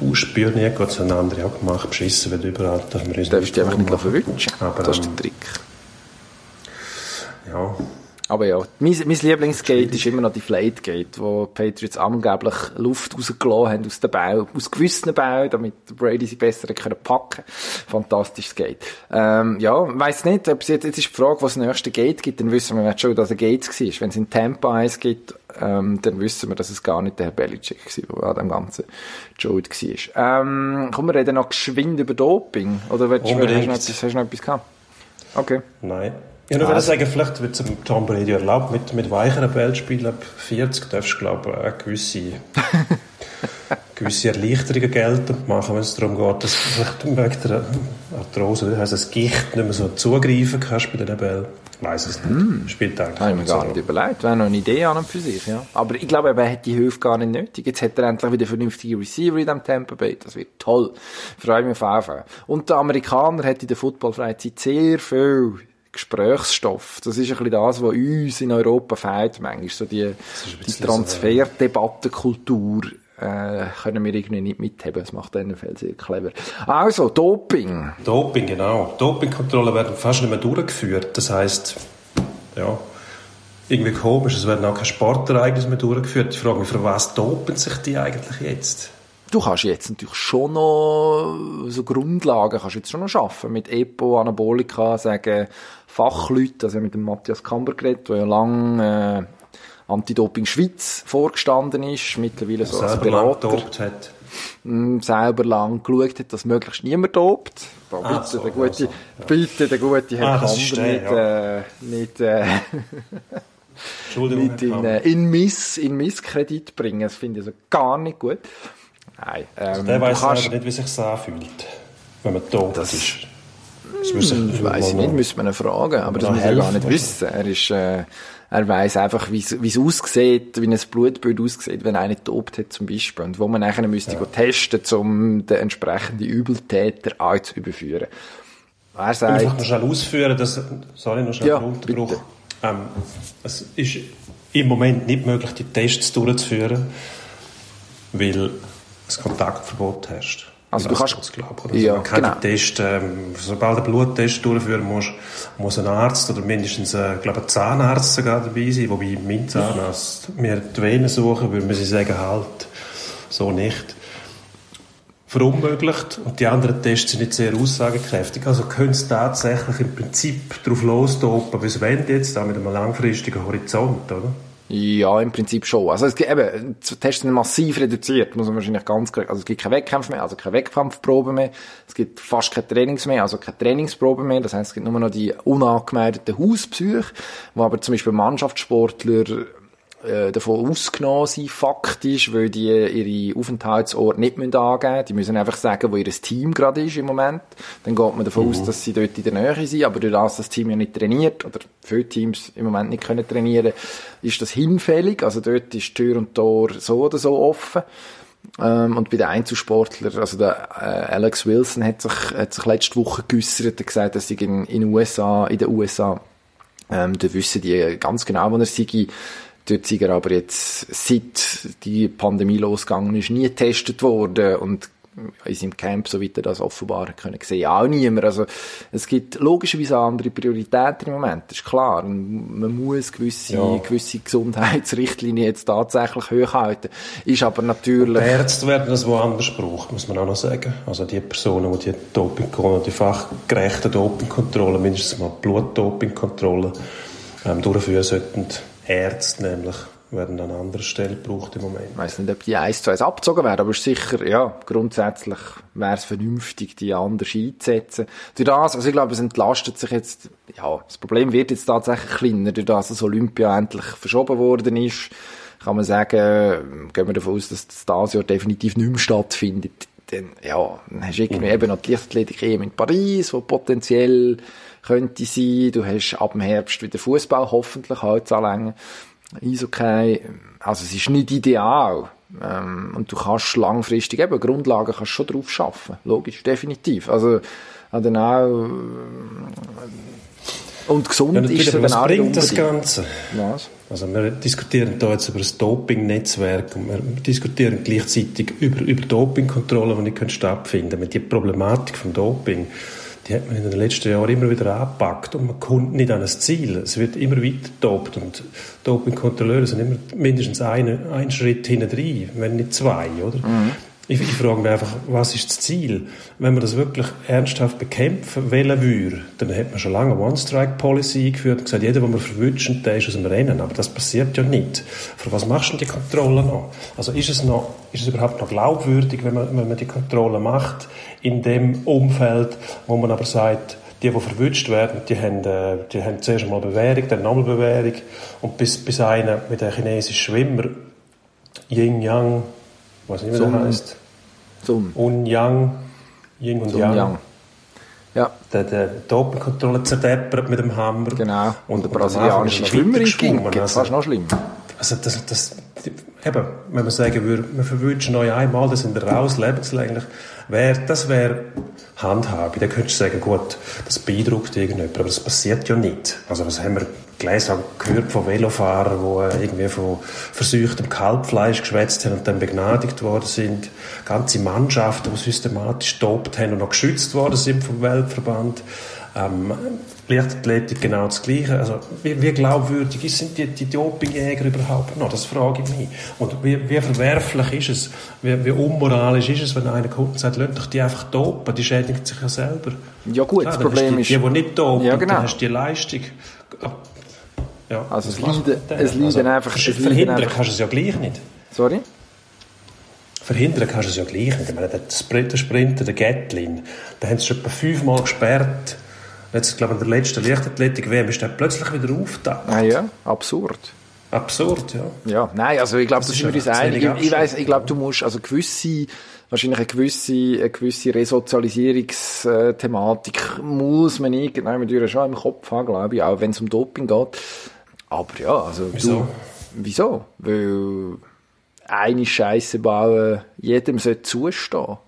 ausspioniert. Gott, das haben andere auch gemacht, beschissen wird überall. Dass wir uns Du darfst dich einfach nicht verwünschen. Das ist der Trick. Ja, Aber ja, mein, mein Lieblingsgate ist immer noch die Flategate, wo die Patriots angeblich Luft rausgelassen haben aus den Bau, aus gewissen Bauen, damit Brady sie besser können packen Fantastisches Gate. Ähm, ja, weiss nicht, ob es jetzt, jetzt ist die Frage, was das nächste Gate gibt, dann wissen wir jetzt schon, dass ein Gate war. Wenn es in Tampa eins gibt, ähm, dann wissen wir, dass es gar nicht der Herr Belichick war, der an dem ganzen Schuld war. Ähm, kommen wir reden noch geschwind über Doping? Oder willst, du- hast, du Unbedingt. noch etwas, hast du noch etwas gehabt? Okay. nein. Ich würde Also- sagen, vielleicht wird es Tom Brady erlaubt, mit, mit weicheren Ballspielen ab 40 darfst du, glaube ich, auch gewisse, gewisse Erleichterungen geltend machen, wenn es darum geht, dass du vielleicht wegen der Arthrose, das heisst, das Gicht nicht mehr so zugreifen kannst bei diesen Bällen. Ich weiss es nicht. Spielt eigentlich Habe ich mir gar so. nicht überlegt. Wäre noch eine Idee an und für sich, ja. Aber ich glaube, er hat die Hilfe gar nicht nötig. Jetzt hat er endlich wieder vernünftige Receiver in diesem Tampa Bay. Das wird toll. Freue mich auf jeden Fall. Und der Amerikaner hat in der Footballfreizeit sehr viel Gesprächsstoff. Das ist ein bisschen das, was uns in Europa fehlt, manchmal. So die, die Transferdebattenkultur, äh, können wir irgendwie nicht mitheben. Das macht der NFL sehr clever. Also, Doping. Doping, genau. Dopingkontrollen werden fast nicht mehr durchgeführt. Das heisst, ja, irgendwie komisch, es werden auch keine Sportereignisse mehr durchgeführt. Ich frage mich, für was dopen sich die eigentlich jetzt? Du kannst jetzt natürlich schon noch so Grundlagen kannst jetzt schon noch schaffen mit Epo, Anabolika, sagen Fachleute, also mit dem Matthias Kamber geredet, der ja lang äh, Anti-Doping Schweiz vorgestanden ist, mittlerweile so als Berater, hat. mh, selber lang geschaut hat, dass möglichst niemand dopt. Boah, bitte, Ah, so, der gute, also. bitte, der gute Herr Ah, Kamber nicht, äh, nicht, äh, Entschuldigung, nicht in, äh, in Miss, in Misskredit bringen. Das finde ich also gar nicht gut. Nein, ähm, Der du weiß kannst- selber nicht, wie sich das anfühlt, wenn man dopt Das- ist. Das muss ich, Das weiss ich nicht, müsste man ihn fragen, aber das Da muss er gar nicht wissen. Er ist, äh, er weiss einfach, wie es aussieht, wie ein Blutbild aussieht, wenn einer tobt hat zum Beispiel. Und wo man nachher müsste ja. testen, um den entsprechenden Übeltäter auch zu überführen. Er Ich will vielleicht noch sagt, schnell ausführen, dass, sorry, noch schnell Ja, Unterbruch. Ähm, es ist im Moment nicht möglich, die Tests durchzuführen, weil das Kontaktverbot herrscht. Also du kannst- nicht, glaube. Also Ja, man kann genau. die Test, ähm, sobald du einen Bluttest durchführen musst, muss ein Arzt oder mindestens äh, glaube, ein Zahnarzt sogar dabei sein, wobei mein Zahnarzt mir die Venen suchen, würde man sie sagen, halt, so nicht verunmöglicht und die anderen Tests sind nicht sehr aussagekräftig. Also können sie tatsächlich im Prinzip darauf lostopen, bis wenn jetzt, auch mit einem langfristigen Horizont, oder? Ja, im Prinzip schon. Also es gibt eben, die Tests sind massiv reduziert, muss man wahrscheinlich ganz klar, also es gibt keine Wettkämpfe mehr, also keine Wettkampfproben mehr, es gibt fast keine Trainings mehr, also keine Trainingsproben mehr, das heißt, es gibt nur noch die unangemeldeten Hauspsyche, wo aber zum Beispiel Mannschaftssportler äh, davon ausgenommen sind, faktisch, weil die ihre Aufenthaltsort nicht müssen angeben müssen. Die müssen einfach sagen, wo ihr Team gerade ist im Moment. Dann geht man davon aus, dass sie dort in der Nähe sind, aber durch das das Team ja nicht trainiert, oder viele Teams im Moment nicht können trainieren, ist das hinfällig. Also dort ist Tür und Tor so oder so offen. Ähm, und bei den Einzelsportlern, also der äh, Alex Wilson hat sich, hat sich letzte Woche geäussert und gesagt, dass sie in, in, USA, in den USA ähm, da wissen die ganz genau, wo er sei. Dort sind er aber jetzt, seit die Pandemie losgegangen ist, nie getestet worden und in seinem Camp, so wie er das offenbar können sehen, auch niemand. Also, es gibt logischerweise andere Prioritäten im Moment, das ist klar. Und man muss gewisse, Ja. gewisse Gesundheitsrichtlinien jetzt tatsächlich hochhalten. Ist aber natürlich... Die Ärzte werden das woanders brauchen, muss man auch noch sagen. Also die Personen, die die Dopingkontrollen, die fachgerechte Dopingkontrollen, mindestens mal Blutdopingkontrollen ähm, durchführen sollten, Ärzte nämlich, werden an anderer Stelle gebraucht im Moment. Ich weiss nicht, ob die eins zu eins abgezogen werden, aber ist sicher, ja, grundsätzlich wäre es vernünftig, die anders einzusetzen. Durch das, also ich glaube, es entlastet sich jetzt, ja, das Problem wird jetzt tatsächlich kleiner, durch das das Olympia endlich verschoben worden ist, kann man sagen, gehen wir davon aus, dass das dieses Jahr definitiv nicht mehr stattfindet. Dann, ja, dann hast du irgendwie eben noch die Leichtathletik EM in Paris, wo potenziell könnte sein. Du hast ab dem Herbst wieder Fußball, hoffentlich halt anlängen. Eishockey, also es ist nicht ideal. Ähm, und du kannst langfristig eben Grundlagen kannst schon drauf schaffen. Logisch, definitiv. Also, dann auch, Und gesund Ja, ist es was bringt das. Ganze? Was? Also wir diskutieren da jetzt über das Doping-Netzwerk und wir diskutieren gleichzeitig über, über Dopingkontrollen, die nicht stattfinden können. Die Problematik vom Doping, die hat man in den letzten Jahren immer wieder angepackt und man kommt nicht an das Ziel. Es wird immer weiter dopt und Dopingkontrolleure sind immer mindestens einen, einen Schritt hinten drin, wenn nicht zwei, oder? Ich, ich frage mich einfach, was ist das Ziel? Wenn man das wirklich ernsthaft bekämpfen wollen würde, dann hätte man schon lange eine One-Strike-Policy eingeführt und gesagt, jeder, den wir verwünschen, der ist aus dem Rennen. Aber das passiert ja nicht. Für was machst du denn die Kontrolle noch? Also ist es, noch, ist es überhaupt noch glaubwürdig, wenn man, wenn man die Kontrolle macht in dem Umfeld, wo man aber sagt, die, die verwünscht werden, die haben, äh, die haben zuerst einmal Bewährung, dann nochmal Bewährung. Und bis, bis einer mit einem chinesischen Schwimmer, Yin Yang, weiß nicht, wie der Sun. heißt, Sun. Un Yang, Yin und Sun Yang, Yang. Ja, der, der Dopingkontrolle zerdeppert mit dem Hammer. genau. Und, der am Anfang brasilianische ist er Schwimmerin weitergeschwommen. ging. Das Also, fast noch schlimm. also das, das, eben, wenn man sagen würde, wir verwünschen euch einmal, das sind raus, lebenslänglich, wär, das wäre Handhabe. Dann könntest du sagen, gut, das beeindruckt irgendjemand, aber das passiert ja nicht. Also was haben wir gelesen, haben gehört von Velofahrern, die irgendwie von verseuchtem Kalbfleisch geschwätzt haben und dann begnadigt worden sind. Ganze Mannschaften, die systematisch dopt haben und noch geschützt worden sind vom Weltverband. Ähm, Leichtathletik genau das Gleiche. Also, wie, wie glaubwürdig sind die, die Dopingjäger überhaupt noch? Das frage ich mich. Und wie, wie verwerflich ist es, wie, wie unmoralisch ist es, wenn einer kommt und sagt, lasst doch die einfach dopen, die schädigen sich ja selber. Ja gut, Klar, das Problem du ist... die, die, die nicht dopen, Ja, genau. dann hast du die Leistung. Ja, Also es leiden- es leiden einfach- es Verhindern einfach- kannst du es ja gleich nicht. Sorry? Verhindern kannst du es ja gleich nicht. Ich meine, der Sprint- der Sprinter, der Gatlin, da haben sie schon etwa fünfmal gesperrt. Jetzt, glaube ich, in der letzten Leichtathletik-WM ist der plötzlich wieder aufgetaucht. Ah ja, absurd. Absurd, ja. Ja, nein, also ich glaube, Das da ist sind wir uns einig. Ich, ich weiss, ich glaube, du musst also gewisse, wahrscheinlich eine gewisse, eine gewisse Resozialisierungsthematik muss man irgendwann schon im Kopf haben, glaube ich, auch wenn es um Doping geht. Aber ja, also Wieso? du, wieso? Weil eine Scheiße bauen jedem sollte zustehen.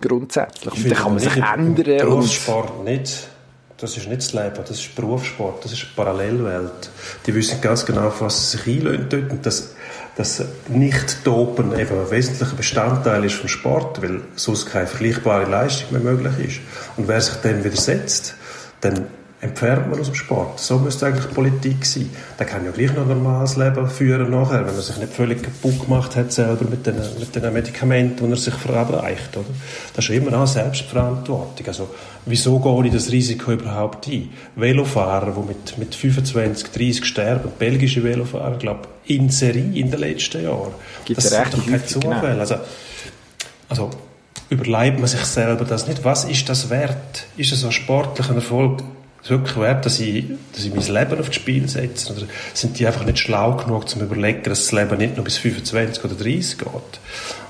Grundsätzlich. Und dann kann man sich ändern Berufssport nicht. Das ist nicht das Leben, das ist Berufssport, das ist eine Parallelwelt. Die wissen ganz genau, auf was sie sich einlösen dort und dass, dass Nicht-Dopen eben ein wesentlicher Bestandteil ist vom Sport, weil sonst keine vergleichbare Leistung mehr möglich ist. Und wer sich dem widersetzt, dann entfernt man aus dem Sport. So müsste eigentlich Politik sein. Der kann ja gleich noch ein normales Leben führen nachher, wenn er sich nicht völlig kaputt gemacht hat selber mit den, mit den Medikamenten, die er sich verabreicht. Oder? Das ist immer auch Selbstverantwortung. Also, wieso gehe ich das Risiko überhaupt ein? Velofahrer, die mit, mit 25, 30 sterben, belgische Velofahrer, glaube in Serie in den letzten Jahren. Gibt's das sind doch keine häufig, genau. Zufälle. Also, also überleibt man sich selber das nicht. Was ist das wert? Ist es so sportlichen Erfolg wirklich wert, dass ich, dass ich mein Leben aufs Spiel setze? Oder sind die einfach nicht schlau genug, zum überlegen, dass das Leben nicht nur bis 25 oder 30 geht?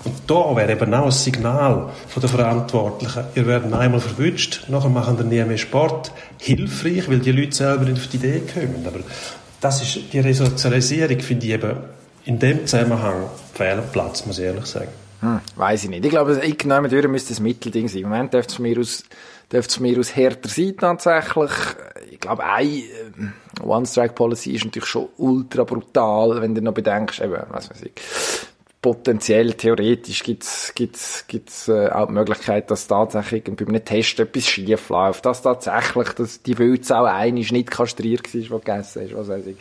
Und da wäre eben auch ein Signal von den Verantwortlichen. Ihr werdet einmal verwünscht, nachher machen wir nie mehr Sport. Hilfreich, weil die Leute selber nicht auf die Idee kommen. Aber das ist, die Resozialisierung finde ich eben in dem Zusammenhang fehl am Platz, muss ich ehrlich sagen. Hm, weiß ich nicht. Ich glaube, irgendjemand durch müsste ein Mittelding sein. Im Moment dürfte es von mir aus, dürfte es mir aus härter sein tatsächlich. Ich glaube, eine äh, One-Strike-Policy ist natürlich schon ultra brutal, wenn du noch bedenkst, eben, was weiß ich, potenziell, theoretisch gibt's gibt's gibt's äh, auch die Möglichkeit, dass tatsächlich bei einem Test etwas schief läuft, dass tatsächlich dass die Wildsau einisch nicht kastriert war, die gegessen hast, was weiß ich.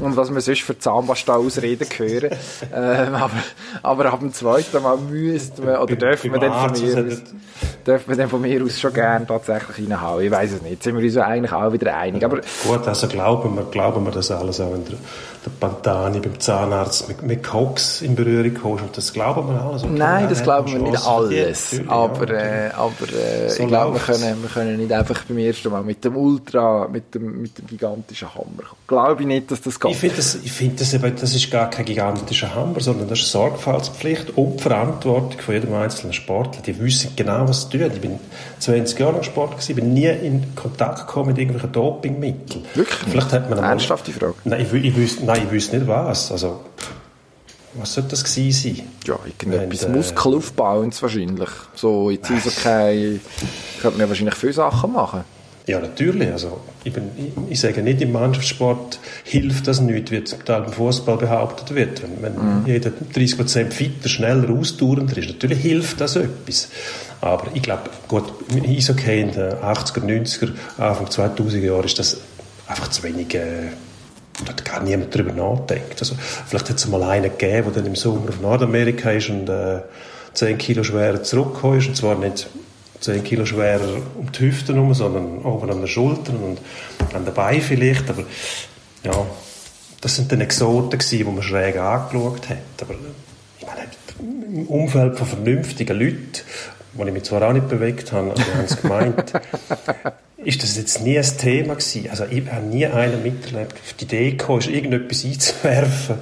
Und was man sonst für Zahnpasta-Ausreden hören. ähm, aber, aber ab dem zweiten Mal müsste man, oder dürfen wir dann von mir das aus, dürfen wir dann von mir aus schon gerne tatsächlich reinhauen. Ich weiß es nicht. Sind wir uns eigentlich auch wieder einig. Aber Gut, also glauben wir, glauben wir das alles auch, wenn der, der Pantani beim Zahnarzt mit, mit Koks in Berührung kommst. Und das glauben wir alles. Nein, das glauben wir nicht alles. Aber, äh, aber äh, So ich glaube, wir können, wir können nicht einfach beim ersten Mal mit dem Ultra, mit dem, mit dem gigantischen Hammer kommen. Glaube ich nicht, dass das geht. Ich finde das, ich finde das eben, das ist gar kein gigantischer Hammer, sondern das ist Sorgfaltspflicht und Verantwortung von jedem einzelnen Sportler. Die wissen genau, was sie tun. Ich bin 20 Jahre lang Sport gewesen, bin nie in Kontakt gekommen mit irgendwelchen Dopingmitteln. Wirklich? Vielleicht hat man Ernsthafte Frage? Nein, ich, ich wüsste, nein, ich wüsste nicht was. Also, was sollte das gewesen sein? Ja, irgendetwas Und, äh, Muskelaufbauendes wahrscheinlich. So, jetzt ist okay, könnte man wahrscheinlich viele Sachen machen. Ja, natürlich. Also, ich, bin, ich, ich sage nicht, im Mannschaftssport hilft das nicht, wie zum Teil beim Fußball behauptet wird. Wenn, wenn mhm. jeder 30% fitter, schneller, ausdauernder ist, natürlich hilft das etwas. Aber ich glaube, gut, im Eishockey in den 80er, 90er, Anfang 2000er Jahren ist das einfach zu wenig... Äh, da hat gar niemand darüber nachdenkt. Also, vielleicht hat es mal einen gegeben, der dann im Sommer auf Nordamerika ist und äh, 10 Kilo schwerer zurückgekommen ist. Und zwar nicht 10 Kilo schwerer um die Hüften herum, sondern oben an den Schultern und an den Beinen vielleicht. Aber ja, das sind dann Exoten gewesen, die man schräg angeschaut hat. Aber ich meine, im Umfeld von vernünftigen Leuten, wo ich mich zwar auch nicht bewegt habe, aber ich es gemeint, ist das jetzt nie ein Thema gewesen. Also ich habe nie einen miterlebt, auf die Idee gekommen, ist irgendetwas einzuwerfen,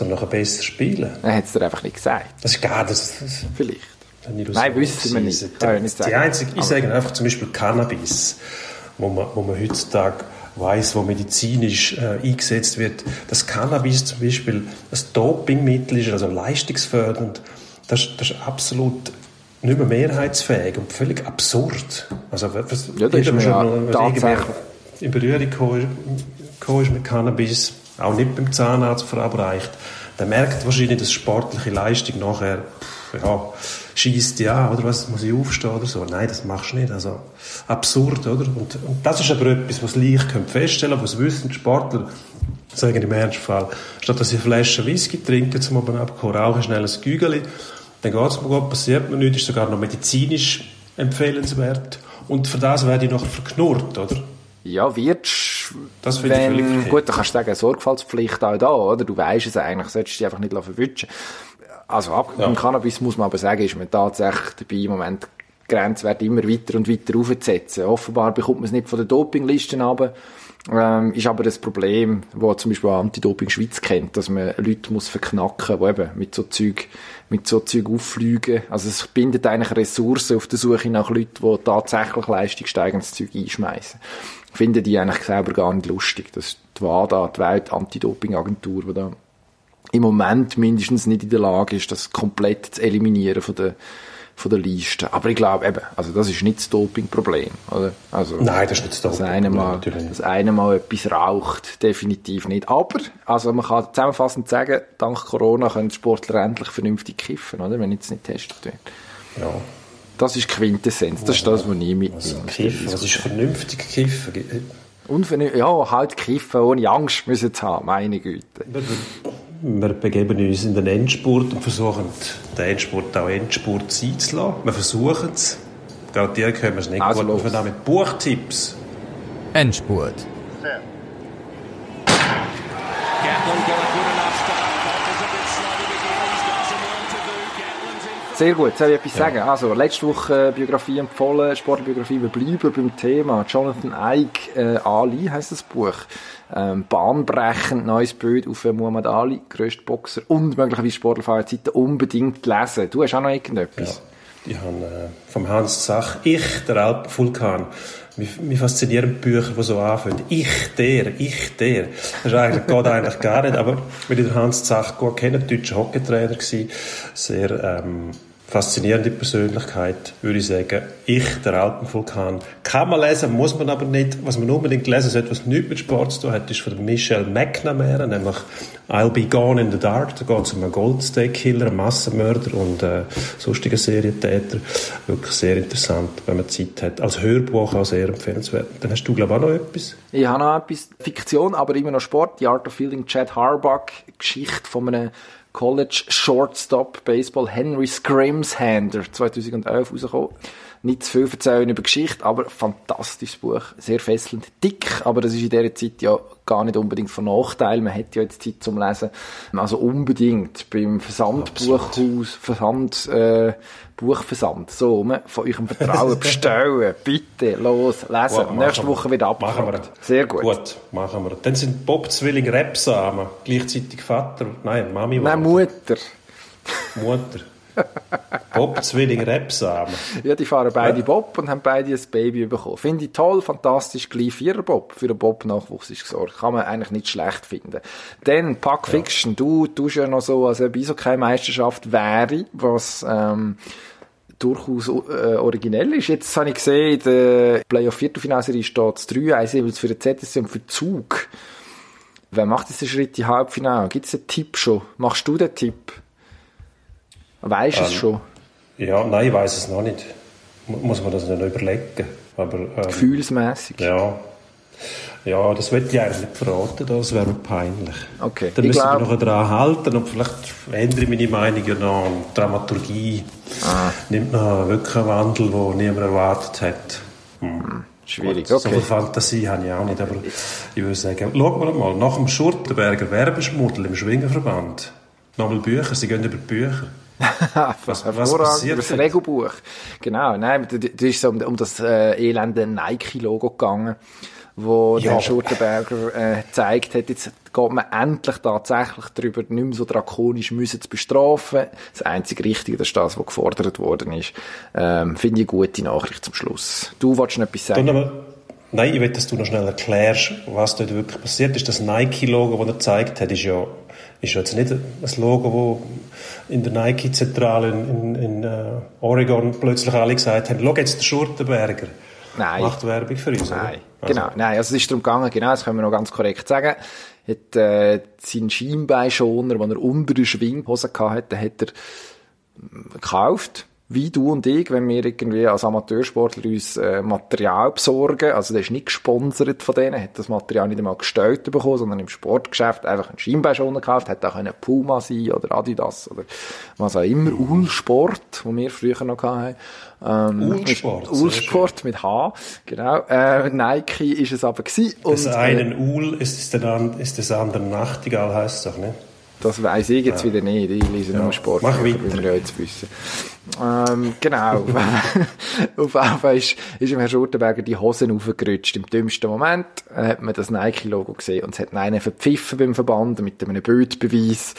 um nachher besser zu spielen. Er hat es dir einfach nicht gesagt. Das ist gar das. das Vielleicht. Nein, wissen wir nicht. Die, nicht die einzige, ich sage einfach zum Beispiel Cannabis, wo man, wo man heutzutage weiß, wo medizinisch äh, eingesetzt wird, dass Cannabis zum Beispiel ein Dopingmittel ist, also leistungsfördernd, das, das ist absolut nicht mehr mehrheitsfähig und völlig absurd. Also was, ja, das ist schon mal in Berührung gekommen ist mit Cannabis, auch nicht beim Zahnarzt verabreicht, der merkt wahrscheinlich, dass sportliche Leistung nachher, ja, schießt ja, oder was, muss ich aufstehen oder so. Nein, das machst du nicht. Also, absurd, oder? Und, und das ist aber etwas, was leicht feststellen können, was wissen Sportler, sagen im Ernstfall, statt dass sie eine Flasche Whisky trinken, zum Abend abkommen, rauchen schnell ein Gügeli, dann geht es mir gut, passiert mir nichts, ist sogar noch medizinisch empfehlenswert. Und für das werde ich noch verknurrt, oder? Ja, wird's, das finde ich völlig. Gut, da kannst du sagen, Sorgfaltspflicht auch da, oder? Du weißt es eigentlich, solltest dich einfach nicht verwischen Also ab ja. Cannabis muss man aber sagen, ist man tatsächlich dabei, im Moment Grenzwert immer weiter und weiter aufzusetzen. Offenbar bekommt man es nicht von den Dopinglisten aber ähm, ist aber das Problem, wo zum Beispiel Anti-Doping Schweiz kennt, dass man Leute muss verknacken, die eben mit so Zeug, mit so Zeug auffliegen. Also es bindet eigentlich Ressourcen auf der Suche nach Leuten, die tatsächlich leistungssteigendes Zeug einschmeißen. Finden die eigentlich selber gar nicht lustig. Das ist die WADA, die Welt Anti-Doping-Agentur, die da im Moment mindestens nicht in der Lage ist, das komplett zu eliminieren von der von der Liste. Aber ich glaube eben, also das ist nicht das Dopingproblem, oder? Also, Nein, das ist nicht das Doping. Das eine Mal, das eine Mal etwas raucht, definitiv nicht. Aber, also man kann zusammenfassend sagen, dank Corona können Sportler endlich vernünftig kiffen, oder? Wenn jetzt nicht getestet wird. Ja. Das ist Quintessenz, das ist das, was ich mitnehme. Also kiffen, was ist vernünftig kiffen? Unvernünftig, ja, halt kiffen, ohne Angst müssen zu haben, meine Güte wir begeben uns in den Endspurt und versuchen, den Endspurt auch Endspurt sein zu lassen. Wir versuchen es. Garantieren können wir es nicht also gut. Wir mit Buchtipps. Endspurt. Sehr gut, soll ich etwas ja. sagen? Also, letzte Woche äh, Biografie empfohlen, Sportbiografie, wir bleiben beim Thema. Jonathan Eick, äh, Ali heisst das Buch ähm, bahnbrechend neues Bild auf Muhammad Ali, grösster Boxer und möglicherweise Sportler Zeiten, unbedingt lesen. Du hast auch noch irgendetwas? Ja. Ich habe äh, vom Hans Zach, ich, der Alpenvulkan. Mich, mich faszinieren Bücher, die so anfangen. Ich, der, ich, der. Das ist eigentlich, geht eigentlich gar nicht, aber wenn ich den Hans Zach gut kenne, deutscher Hockeytrainer gewesen, sehr, ähm, faszinierende Persönlichkeit, würde ich sagen. Ich, der Alpenvulkan. Kann man lesen, muss man aber nicht. Was man unbedingt lesen sollte, was nichts mit Sport zu tun hat, ist von Michelle McNamara, nämlich I'll Be Gone in the Dark. Da geht es um einen Goldsteak-Killer, einen Massenmörder und äh, sonstige Serientäter. Wirklich sehr interessant, wenn man Zeit hat. Als Hörbuch auch sehr empfehlenswert. Dann hast du, glaube ich, auch noch etwas? Ich habe noch etwas. Fiktion, aber immer noch Sport. The Art of Fielding, Chad Harbuck. Geschichte von einem College Shortstop Baseball Henry Scrimshander 2011 rausgekommen. Nicht zu viel erzählen über Geschichte, aber fantastisches Buch. Sehr fesselnd. Dick, aber das ist in dieser Zeit ja gar nicht unbedingt von Nachteil. Man hat ja jetzt Zeit zum Lesen. Also unbedingt beim Versandbuchhaus, Versand, äh, Buchversand, so, von eurem Vertrauen bestellen. Bitte, los, lesen. Gut, Nächste Woche wieder abgefragt. Sehr gut. Gut, machen wir. Dann sind Bob Zwilling Rebsamen, gleichzeitig Vater, nein, Mami. Nein, Mutter. Mutter. Bob Zwilling Rebsamen. Ja, die fahren beide ja. Bob und haben beide ein Baby bekommen. Finde ich toll, fantastisch, gleich vierer Bob. Für einen Bob-Nachwuchs ist gesorgt. Kann man eigentlich nicht schlecht finden. Dann, Pack Fiction. Ja. Du tust ja noch so, als ob ISO keine Meisterschaft wäre, was, ähm, durchaus äh, originell ist. Jetzt habe ich gesehen, in der Playoff-Viertelfinalserie steht es 3-1 für den ZSC und für den Zug. Wer macht jetzt den Schritt in Halbfinale? Gibt es einen Tipp schon? Machst du den Tipp? Weißt du es Ähm, schon? Ja, nein, ich weiß es noch nicht. Mu- Muss man das noch überlegen. Aber, ähm, Gefühlsmäßig. Ja. Ja, das will ich eigentlich nicht verraten, das wäre peinlich. Okay. Dann müssen wir noch daran halten und vielleicht ändere ich meine Meinung ja noch. Die Dramaturgie Ah. nimmt noch wirklich einen Wandel, den niemand erwartet hat. Hm. Schwierig, So viel okay. Fantasie habe ich auch nicht, aber ich würde sagen, schauen wir mal, nach dem Schurtenberger Werbeschmuddel im Schwingerverband, nochmal Bücher, sie gehen über die Bücher. was, was passiert das? Regelbuch. Genau, nein, da da ist so um, um das äh, elende Nike-Logo gegangen, wo Ja. der Schurtenberger äh, gezeigt hat, jetzt geht man endlich tatsächlich darüber, nicht mehr so drakonisch müssen zu bestrafen. Das einzige Richtige, das ist das, was gefordert worden ist. Ähm, Finde ich eine gute Nachricht zum Schluss. Du wolltest noch etwas sagen? nein, ich will, dass du noch schnell erklärst, was dort wirklich passiert ist. Das Nike-Logo, das er gezeigt hat, ist ja, ist ja jetzt nicht ein Logo, das in der Nike-Zentrale in, in, in äh, Oregon plötzlich alle gesagt haben, schau jetzt der Schurtenberger. Nein. Macht Werbung für uns, Nein, oder? genau. Nein, also es ist darum gegangen, genau, das können wir noch ganz korrekt sagen. Hat, äh, seinen Schienbeinschoner, den er unter der Schwinghose hatte, hat er mm, gekauft. Wie du und ich, wenn wir irgendwie als Amateursportler uns äh, Material besorgen, also der ist nicht gesponsert von denen, hat das Material nicht einmal gestellt bekommen, sondern im Sportgeschäft einfach einen Schienbeinschoner gekauft, hat auch können Puma sein oder Adidas oder was auch immer, Ulsport, wo wir früher noch hatten. Ähm, Ulsport, Ulsport mit H, genau. Äh, Nike ist es aber gewesen. Das und, äh, eine Uhl ist, der an- ist das andere Nachtigall, heisst es doch, nicht? Das weiss ich jetzt wieder nicht. Ich lese nur Sport. mach wie weiter. wir ja jetzt wissen. Ähm, genau. Auf Fall ist, ist im Herrn Schurtenberger die Hosen aufgerutscht. Im dümmsten Moment äh, hat man das Nike-Logo gesehen und es hat einen verpfiffen beim Verband mit einem Bildbeweis.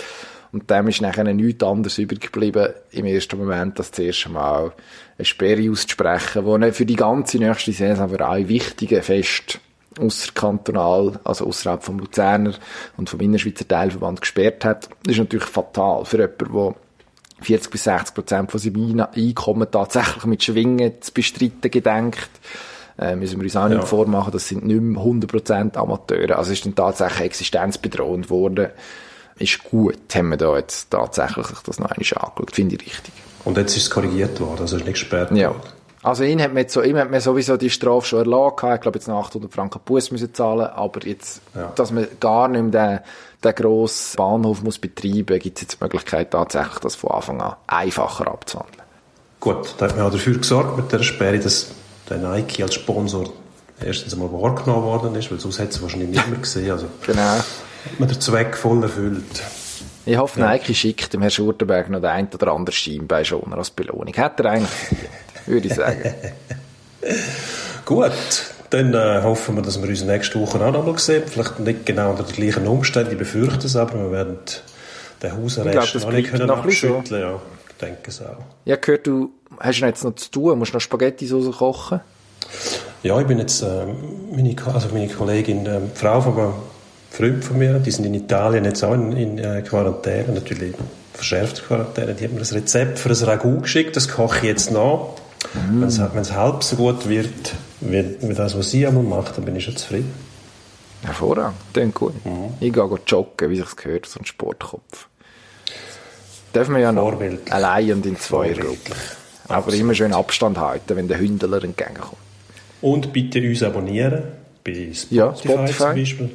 Und dem ist nachher nichts anderes übrig geblieben, im ersten Moment, das erste Mal eine Sperre auszusprechen, die für die ganze nächste Saison für alle wichtigen Feste ausserkantonal, also außerhalb vom Luzerner und vom Innerschweizer Teilverband gesperrt hat. Das ist natürlich fatal für jemanden, der 40 bis 60 Prozent von seinem Ein- Einkommen tatsächlich mit Schwingen zu bestreiten gedenkt. Äh, müssen wir uns auch nicht Ja. vormachen, das sind nicht mehr 100 Prozent Amateure. Also es ist dann tatsächlich existenzbedrohend worden. Ist gut, haben wir da jetzt tatsächlich sich das noch einmal angeschaut. Finde ich richtig. Und jetzt ist es korrigiert worden, also ist nicht gesperrt Ja. worden. Also ihn hat man jetzt so, ihm hat man sowieso die Strafe schon erlassen. Ich glaube jetzt noch 800 Franken Bus müssen zahlen. Aber jetzt, Ja. dass man gar nicht mehr den, den grossen Bahnhof muss betreiben, gibt es jetzt die Möglichkeit tatsächlich, das von Anfang an einfacher abzuhandeln. Gut, da hat man auch dafür gesorgt mit der Sperre, dass der Nike als Sponsor erstens einmal wahrgenommen worden ist, weil sonst hätte es wahrscheinlich nicht mehr gesehen. Also Genau. hat man den Zweck voll erfüllt. Ich hoffe, Nike schickt dem Herrn Schurtenberg noch den ein oder anderen Schienbein schon als Belohnung. Hat er eigentlich würde ich sagen. Gut, dann äh, hoffen wir, dass wir uns nächste Woche auch noch mal sehen. Vielleicht nicht genau unter den gleichen Umständen, ich befürchte es, aber wir werden den Hausarrest noch nicht können noch abschütteln. Ja, ich denke es auch. Habe gehört, du hast noch jetzt noch zu tun, musst noch Spaghetti kochen. Ja, ich bin jetzt, ähm, meine, also meine Kollegin, ähm, die Frau von einem Freund von mir, die sind in Italien jetzt auch in, in äh, Quarantäne, natürlich verschärfte Quarantäne, die hat mir das Rezept für ein Ragout geschickt, das koche ich jetzt nach. Wenn es wenn es halb so gut wird, wie, wie das, was sie einmal macht, dann bin ich schon zufrieden. Hervorragend, klingt gut. Ich gehe joggen, wie sich gehört, so ein Sportkopf. Dürfen wir ja noch allein und in Zweiergruppen. Vorbildlich. Aber immer schön Abstand halten, wenn der Hündler entgegenkommt. Und bitte uns abonnieren, bei Spotify, Ja, Spotify. zum Beispiel,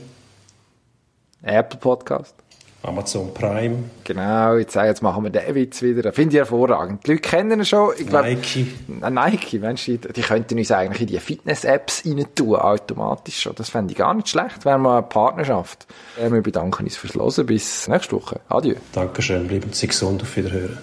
Apple Podcast. Amazon Prime, Genau, jetzt, sagen, jetzt machen wir den Witz wieder. Finde ich hervorragend. Die Leute kennen ihn schon. Ich glaub, Nike. Äh, Nike, Mensch, die, die könnten uns eigentlich in die Fitness-Apps rein tun, automatisch schon. Das fände ich gar nicht schlecht. Wäre mal eine Partnerschaft. Äh, Wir bedanken uns fürs Hören. Bis nächste Woche. Adieu. Dankeschön, bleiben Sie gesund, auf Wiederhören.